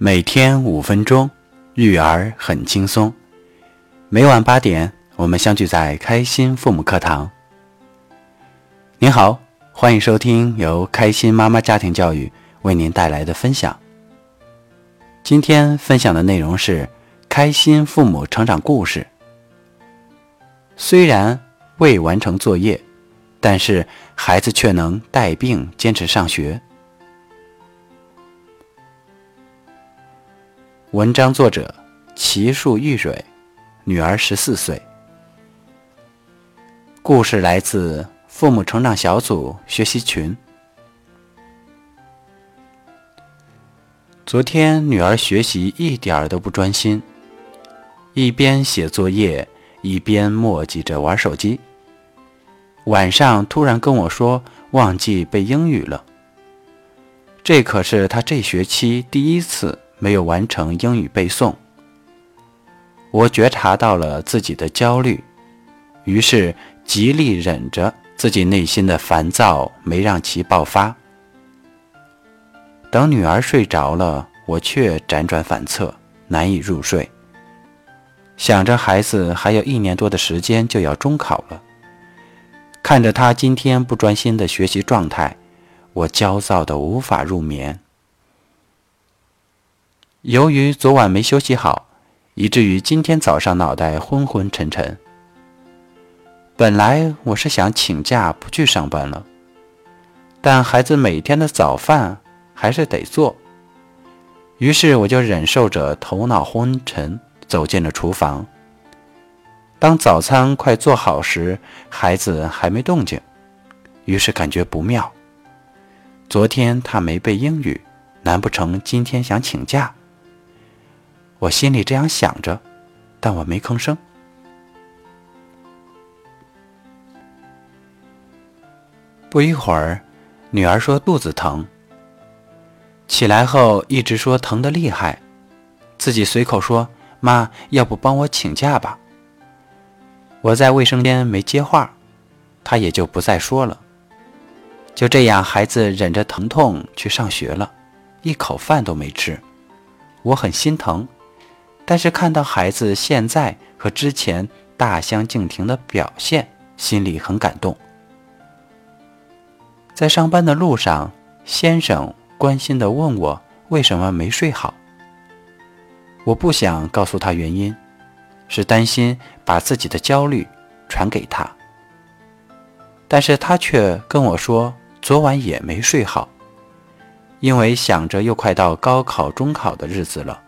每天五分钟，育儿很轻松。每晚八点，我们相聚在开心父母课堂。您好，欢迎收听由开心妈妈家庭教育为您带来的分享。今天分享的内容是开心父母成长故事。虽然未完成作业，但是孩子却能带病坚持上学。文章作者：奇树玉蕊，女儿十四岁。故事来自父母成长小组学习群。昨天女儿学习一点儿都不专心，一边写作业，一边磨叽着玩手机。晚上突然跟我说忘记背英语了，这可是她这学期第一次。没有完成英语背诵，我觉察到了自己的焦虑，于是极力忍着自己内心的烦躁，没让其爆发。等女儿睡着了，我却辗转反侧，难以入睡。想着孩子还有一年多的时间就要中考了，看着他今天不专心的学习状态，我焦躁的无法入眠。由于昨晚没休息好，以至于今天早上脑袋昏昏沉沉。本来我是想请假不去上班了，但孩子每天的早饭还是得做，于是我就忍受着头脑昏沉走进了厨房。当早餐快做好时，孩子还没动静，于是感觉不妙。昨天他没背英语，难不成今天想请假？我心里这样想着，但我没吭声。不一会儿，女儿说肚子疼，起来后一直说疼得厉害，自己随口说：“妈，要不帮我请假吧？”我在卫生间没接话，她也就不再说了。就这样，孩子忍着疼痛去上学了，一口饭都没吃，我很心疼。但是看到孩子现在和之前大相径庭的表现，心里很感动。在上班的路上，先生关心地问我为什么没睡好。我不想告诉他原因，是担心把自己的焦虑传给他。但是他却跟我说，昨晚也没睡好，因为想着又快到高考、中考的日子了。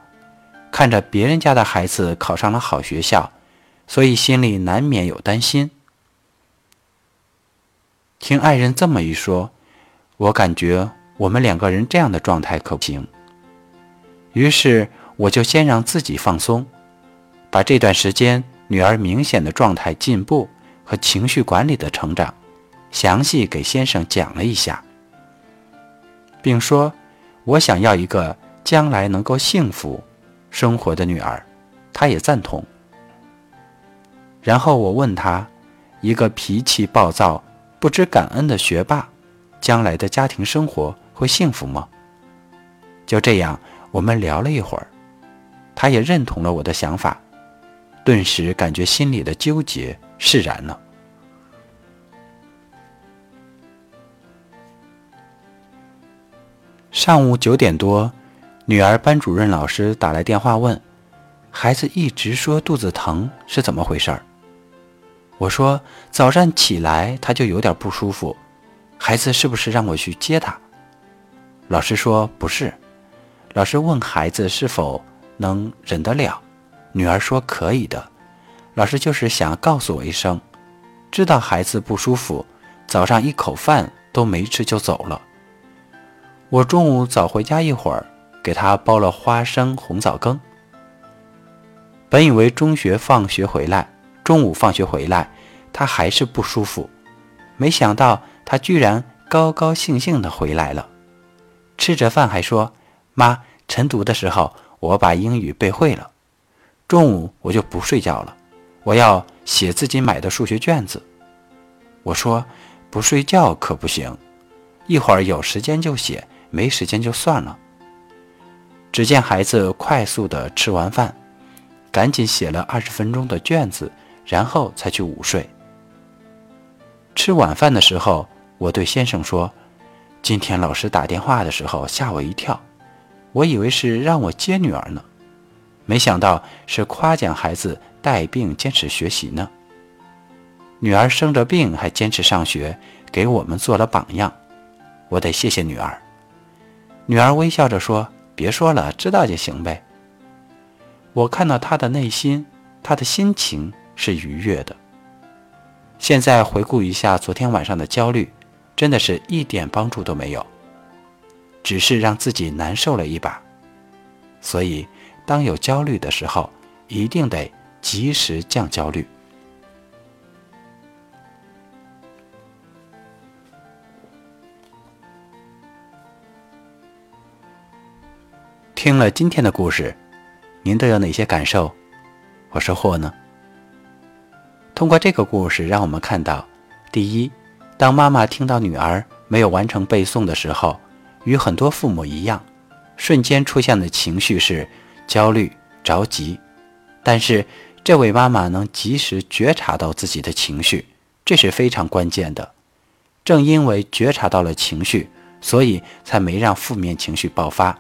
看着别人家的孩子考上了好学校，所以心里难免有担心。听爱人这么一说，我感觉我们两个人这样的状态可不行。于是我就先让自己放松，把这段时间女儿明显的状态进步和情绪管理的成长，详细给先生讲了一下，并说：“我想要一个将来能够幸福。”生活的女儿，她也赞同。然后我问他：“一个脾气暴躁、不知感恩的学霸，将来的家庭生活会幸福吗？”就这样，我们聊了一会儿，他也认同了我的想法，顿时感觉心里的纠结释然了。上午九点多。女儿班主任老师打来电话问：“孩子一直说肚子疼是怎么回事儿？”我说：“早上起来他就有点不舒服，孩子是不是让我去接他？”老师说：“不是。”老师问孩子是否能忍得了，女儿说：“可以的。”老师就是想告诉我一声，知道孩子不舒服，早上一口饭都没吃就走了。我中午早回家一会儿。给他包了花生红枣羹。本以为中学放学回来，中午放学回来，他还是不舒服，没想到他居然高高兴兴的回来了，吃着饭还说：“妈，晨读的时候我把英语背会了，中午我就不睡觉了，我要写自己买的数学卷子。”我说：“不睡觉可不行，一会儿有时间就写，没时间就算了。”只见孩子快速地吃完饭，赶紧写了二十分钟的卷子，然后才去午睡。吃晚饭的时候，我对先生说：“今天老师打电话的时候吓我一跳，我以为是让我接女儿呢，没想到是夸奖孩子带病坚持学习呢。女儿生着病还坚持上学，给我们做了榜样，我得谢谢女儿。”女儿微笑着说。别说了，知道就行呗。我看到他的内心，他的心情是愉悦的。现在回顾一下昨天晚上的焦虑，真的是一点帮助都没有，只是让自己难受了一把。所以，当有焦虑的时候，一定得及时降焦虑。听了今天的故事，您都有哪些感受或收获呢？通过这个故事，让我们看到：第一，当妈妈听到女儿没有完成背诵的时候，与很多父母一样，瞬间出现的情绪是焦虑、着急。但是，这位妈妈能及时觉察到自己的情绪，这是非常关键的。正因为觉察到了情绪，所以才没让负面情绪爆发。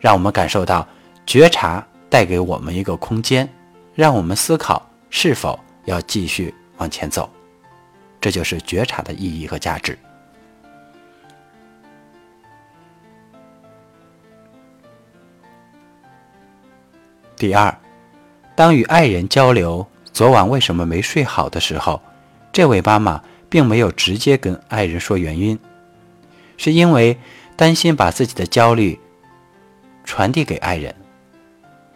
让我们感受到觉察带给我们一个空间，让我们思考是否要继续往前走，这就是觉察的意义和价值。第二，当与爱人交流昨晚为什么没睡好的时候，这位妈妈并没有直接跟爱人说原因，是因为担心把自己的焦虑。传递给爱人，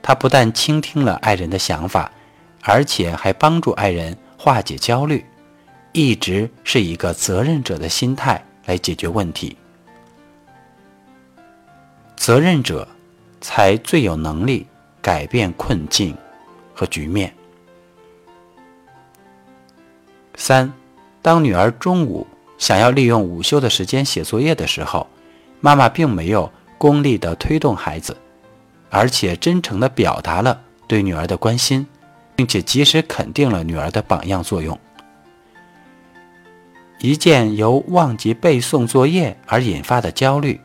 他不但倾听了爱人的想法，而且还帮助爱人化解焦虑，一直是一个责任者的心态来解决问题。责任者才最有能力改变困境和局面。三，当女儿中午想要利用午休的时间写作业的时候，妈妈并没有。功利的推动孩子，而且真诚的表达了对女儿的关心，并且及时肯定了女儿的榜样作用。一件由忘记背诵作业而引发的焦虑，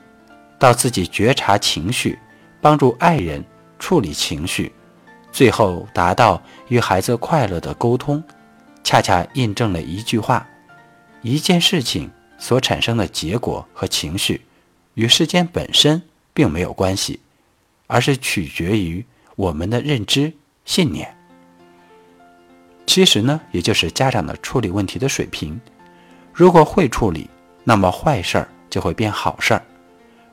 到自己觉察情绪，帮助爱人处理情绪，最后达到与孩子快乐的沟通，恰恰印证了一句话：一件事情所产生的结果和情绪。与事件本身并没有关系，而是取决于我们的认知信念。其实呢，也就是家长的处理问题的水平。如果会处理，那么坏事儿就会变好事儿；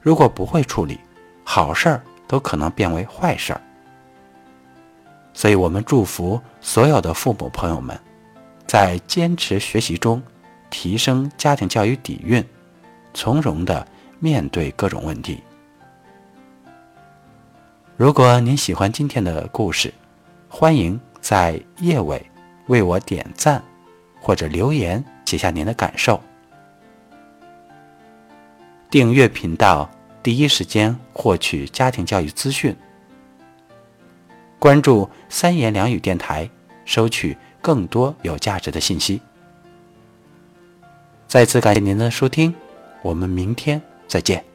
如果不会处理，好事儿都可能变为坏事儿。所以，我们祝福所有的父母朋友们，在坚持学习中提升家庭教育底蕴，从容的。面对各种问题，如果您喜欢今天的故事，欢迎在页尾为我点赞或者留言写下您的感受。订阅频道，第一时间获取家庭教育资讯。关注三言两语电台，收取更多有价值的信息。再次感谢您的收听，我们明天。再见。